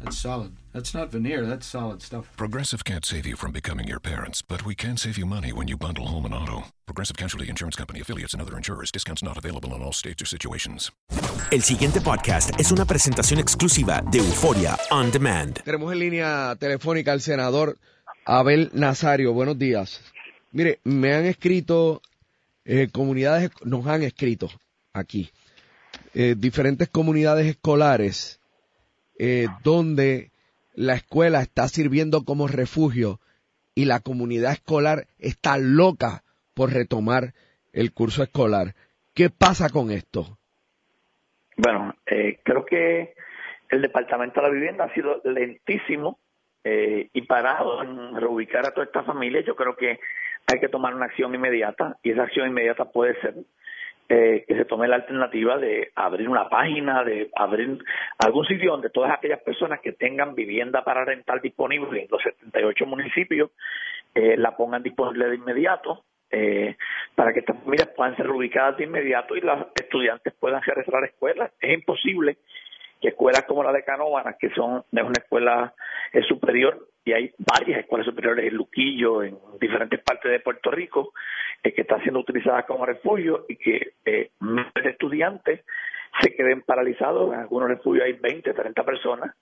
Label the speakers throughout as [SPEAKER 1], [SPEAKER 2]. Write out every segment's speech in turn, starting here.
[SPEAKER 1] That's solid. That's not veneer. That's solid stuff.
[SPEAKER 2] Progressive can't save you from becoming your parents, but we can save you money when you bundle home and auto. Progressive Casualty Insurance Company affiliates and other insurers. Discounts not available in all states or situations.
[SPEAKER 3] El siguiente podcast es una presentación exclusiva de Euforia On Demand.
[SPEAKER 4] Tenemos en línea telefónica al senador Abel Nazario. Buenos días. Mire, me han escrito, eh, comunidades, nos han escrito aquí, eh, diferentes comunidades escolares eh, donde la escuela está sirviendo como refugio y la comunidad escolar está loca por retomar el curso escolar. ¿Qué pasa con esto?
[SPEAKER 5] Bueno, eh, creo que el Departamento de la Vivienda ha sido lentísimo eh, y parado en reubicar a toda esta familia. Yo creo que hay que tomar una acción inmediata y esa acción inmediata puede ser eh, que se tome la alternativa de abrir una página, de abrir algún sitio donde todas aquellas personas que tengan vivienda para rentar disponible en los 78 municipios eh, la pongan disponible de inmediato eh, para que estas familias puedan ser reubicadas de inmediato y los estudiantes puedan regresar a la escuela. Es imposible que escuelas como la de Canóvanas, que son de una escuela superior, y hay varias escuelas superiores en Luquillo, en diferentes partes de Puerto Rico, eh, que están siendo utilizadas como refugio y que eh, miles de estudiantes se queden paralizados. En algunos refugios hay 20, 30 personas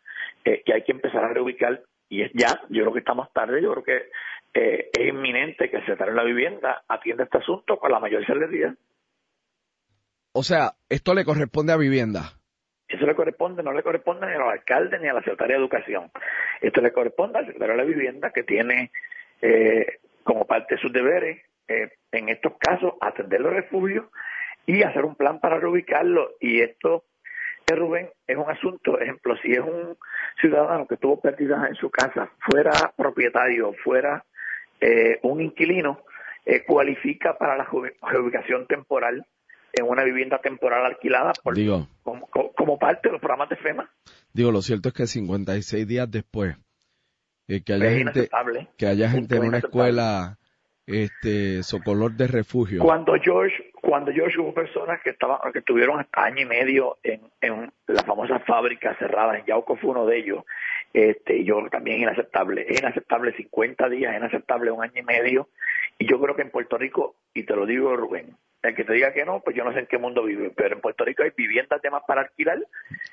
[SPEAKER 5] eh, que hay que empezar a reubicar y es ya, yo creo que estamos tarde, yo creo que eh, es inminente que el secretario de la vivienda atienda este asunto con la mayor celeridad.
[SPEAKER 4] O sea, esto le corresponde a vivienda.
[SPEAKER 5] Eso le corresponde, no le corresponde ni a los alcaldes ni a la Secretaría de Educación. Esto le corresponde al secretario de la Vivienda que tiene eh, como parte de sus deberes, eh, en estos casos, atender los refugios y hacer un plan para reubicarlos. Y esto, eh, Rubén, es un asunto, ejemplo, si es un ciudadano que tuvo pérdidas en su casa, fuera propietario, fuera eh, un inquilino, eh, cualifica para la reubicación temporal en una vivienda temporal alquilada por,
[SPEAKER 4] Digo,
[SPEAKER 5] como, como- parte de los programas de FEMA.
[SPEAKER 4] digo, lo cierto es que 56 días después, eh, que haya gente, que haya gente en una escuela, este, socolor de refugio.
[SPEAKER 5] Cuando George, cuando George hubo personas que estaban, que estuvieron hasta año y medio en, en la famosa fábrica cerrada en Yauco fue uno de ellos, este, yo también es inaceptable, es inaceptable 50 días, es inaceptable un año y medio, y yo creo que en Puerto Rico, y te lo digo Rubén, el que te diga que no, pues yo no sé en qué mundo vive, pero en Puerto Rico hay viviendas de más para alquilar,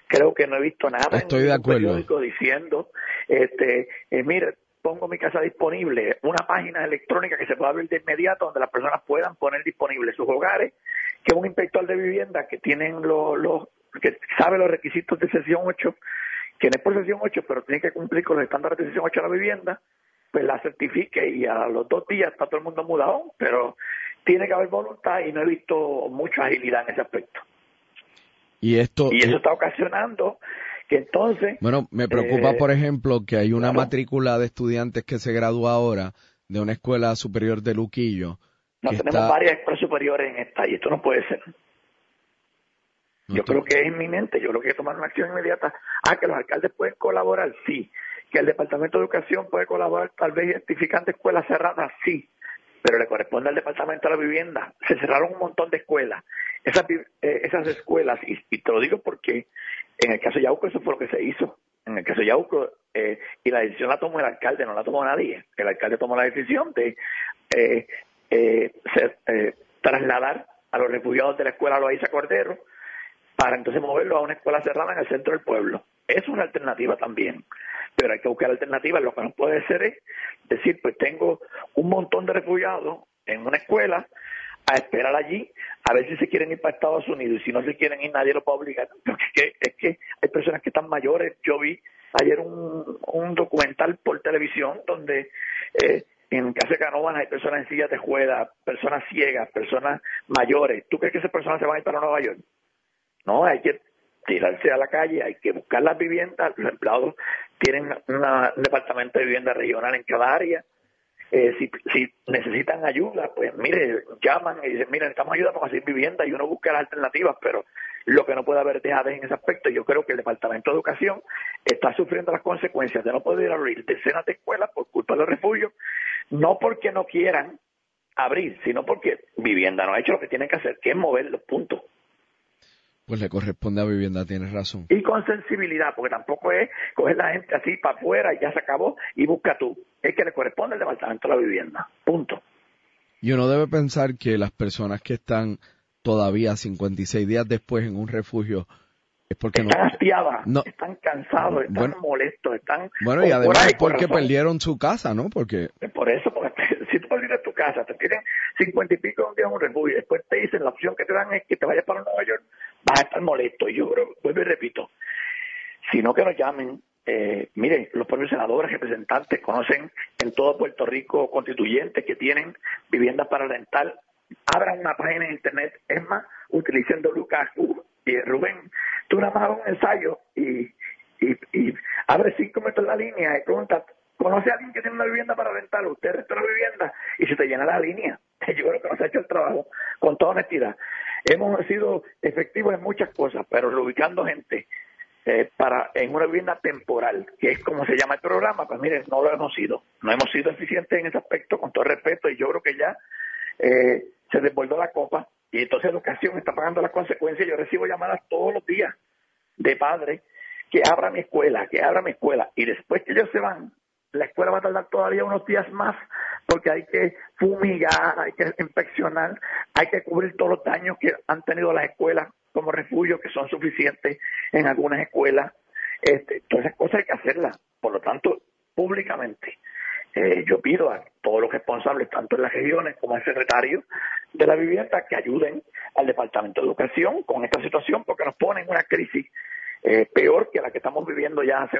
[SPEAKER 5] creo que no he visto nada
[SPEAKER 4] Estoy
[SPEAKER 5] en
[SPEAKER 4] de acuerdo.
[SPEAKER 5] periódico diciendo, este, eh, mire, pongo mi casa disponible, una página electrónica que se pueda abrir de inmediato donde las personas puedan poner disponibles sus hogares, que un inspector de vivienda que tienen los, los que sabe los requisitos de sesión 8, que no es por sesión 8, pero tiene que cumplir con los estándares de sesión 8 de la vivienda, pues la certifique y a los dos días está todo el mundo mudado, pero tiene que haber voluntad y no he visto mucha agilidad en ese aspecto.
[SPEAKER 4] Y esto
[SPEAKER 5] Y eso está ocasionando entonces...
[SPEAKER 4] Bueno, me preocupa,
[SPEAKER 5] eh,
[SPEAKER 4] por ejemplo, que hay una
[SPEAKER 5] claro.
[SPEAKER 4] matrícula de estudiantes que se gradúa ahora de una escuela superior de Luquillo.
[SPEAKER 5] No tenemos
[SPEAKER 4] está-
[SPEAKER 5] varias escuelas superiores en esta y esto no puede ser.
[SPEAKER 4] no
[SPEAKER 5] Yo creo que es inminente, yo creo que hay que tomar una acción inmediata. Ah, que los alcaldes pueden colaborar, sí. Que el Departamento de Educación puede colaborar, tal vez identificando escuelas cerradas, sí. Pero le corresponde al Departamento de la Vivienda. Se cerraron un montón de escuelas. Esas, eh, esas escuelas, y, y te lo digo porque en el caso de Yauco eso fue lo que se hizo. En el caso de Yauco, eh, y la decisión la tomó el alcalde, no la tomó nadie. El alcalde tomó la decisión de eh, eh, ser- eh, trasladar a los refugiados de la escuela Loaiza Cordero para entonces moverlo a una escuela cerrada en el centro del pueblo. Es una alternativa también, pero hay que buscar alternativas. Lo que no puede ser es decir, pues tengo un montón de refugiados en una escuela a esperar allí a ver si se quieren ir para Estados Unidos y si no se quieren ir nadie lo puede obligar. Porque es que, hay personas que están mayores. Yo vi ayer un, documental por televisión donde eh, en el caso de Canóvanas hay personas en sillas de ruedas, personas ciegas, personas mayores. ¿Tú crees que esas personas se van a ir para Nueva York? No, hay que tirarse a la calle, hay que buscar las viviendas. Los empleados tienen una- un departamento de vivienda regional en cada área. Eh, si, si necesitan ayuda, pues mire, llaman y dicen, mire, necesitamos ayuda para conseguir vivienda y uno busca las alternativas, pero lo que no puede haber dejadez en ese aspecto, yo creo que el Departamento de Educación está sufriendo las consecuencias de no poder abrir decenas de escuelas por culpa de los refugios, no porque no quieran abrir, sino porque vivienda no ha hecho lo que tienen que hacer, que es mover los puntos.
[SPEAKER 4] Pues le corresponde a vivienda, tienes razón.
[SPEAKER 5] y con sensibilidad, porque tampoco es coger la gente así para afuera y ya se acabó y busca tú. Es que le corresponde al Departamento de la Vivienda. Punto.
[SPEAKER 4] Y uno debe pensar que las personas que están todavía 56 días después en un refugio es porque no...
[SPEAKER 5] Están hastiadas,
[SPEAKER 4] No.
[SPEAKER 5] están cansados, están
[SPEAKER 4] Bueno.
[SPEAKER 5] molestos, están.
[SPEAKER 4] Bueno, y además es porque perdieron su casa, ¿no? Porque
[SPEAKER 5] Por eso, porque si tú perdiste tu casa, te tienen cincuenta y pico de un día en un refugio, y después te dicen la opción que te dan es que te vayas para Nueva York, vas a estar molesto. Y yo creo, vuelvo y repito, sino que nos llamen. Eh, miren, los propios senadores, representantes, conocen en todo Puerto Rico constituyentes que tienen viviendas para rentar. Abran una página en internet, es más, utilicen Lucas y Rubén. Tú nada más un ensayo y, y, y abre cinco metros la línea y pregunta, ¿conoce a alguien que tiene una vivienda para rentar? Usted renta la vivienda y se te llena la línea. Yo creo que nos ha hecho el trabajo con toda honestidad. Hemos sido efectivos en muchas cosas, pero reubicando gente eh, para en una vivienda temporal, que es como se llama el programa, pues miren, no lo hemos sido. No hemos sido eficientes en ese aspecto, con todo respeto, y yo creo que ya eh, se desbordó la copa y entonces educación está pagando las consecuencias. Yo recibo llamadas todos los días de padres que abra mi escuela, que abra mi escuela, y después que ellos se van, la escuela va a tardar todavía unos días más porque hay que fumigar, hay que inspeccionar, hay que cubrir todos los daños que han tenido las escuelas como refugio, que son suficientes en algunas escuelas. Este, todas esas cosas hay que hacerlas. Por lo tanto, públicamente, eh, yo pido a todos los responsables, tanto en las regiones como al secretario de la vivienda, que ayuden al Departamento de Educación con esta situación, porque nos pone en una crisis eh, peor que la que estamos viviendo ya hace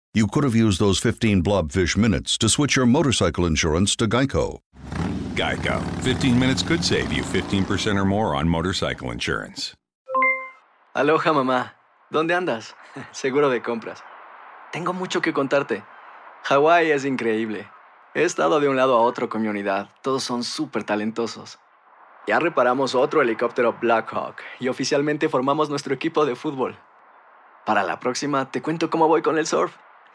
[SPEAKER 6] you could have used those 15 blobfish minutes to switch your motorcycle insurance to Geico.
[SPEAKER 7] Geico. 15 minutes could save you 15% or more on motorcycle insurance.
[SPEAKER 8] Aloha mamá, ¿dónde andas? Seguro de compras. Tengo mucho que contarte. Hawái es increíble. He estado de un lado a otro con mi unidad. Todos son súper talentosos. Ya reparamos otro helicóptero Blackhawk y oficialmente formamos nuestro equipo de fútbol. Para la próxima te cuento cómo voy con el surf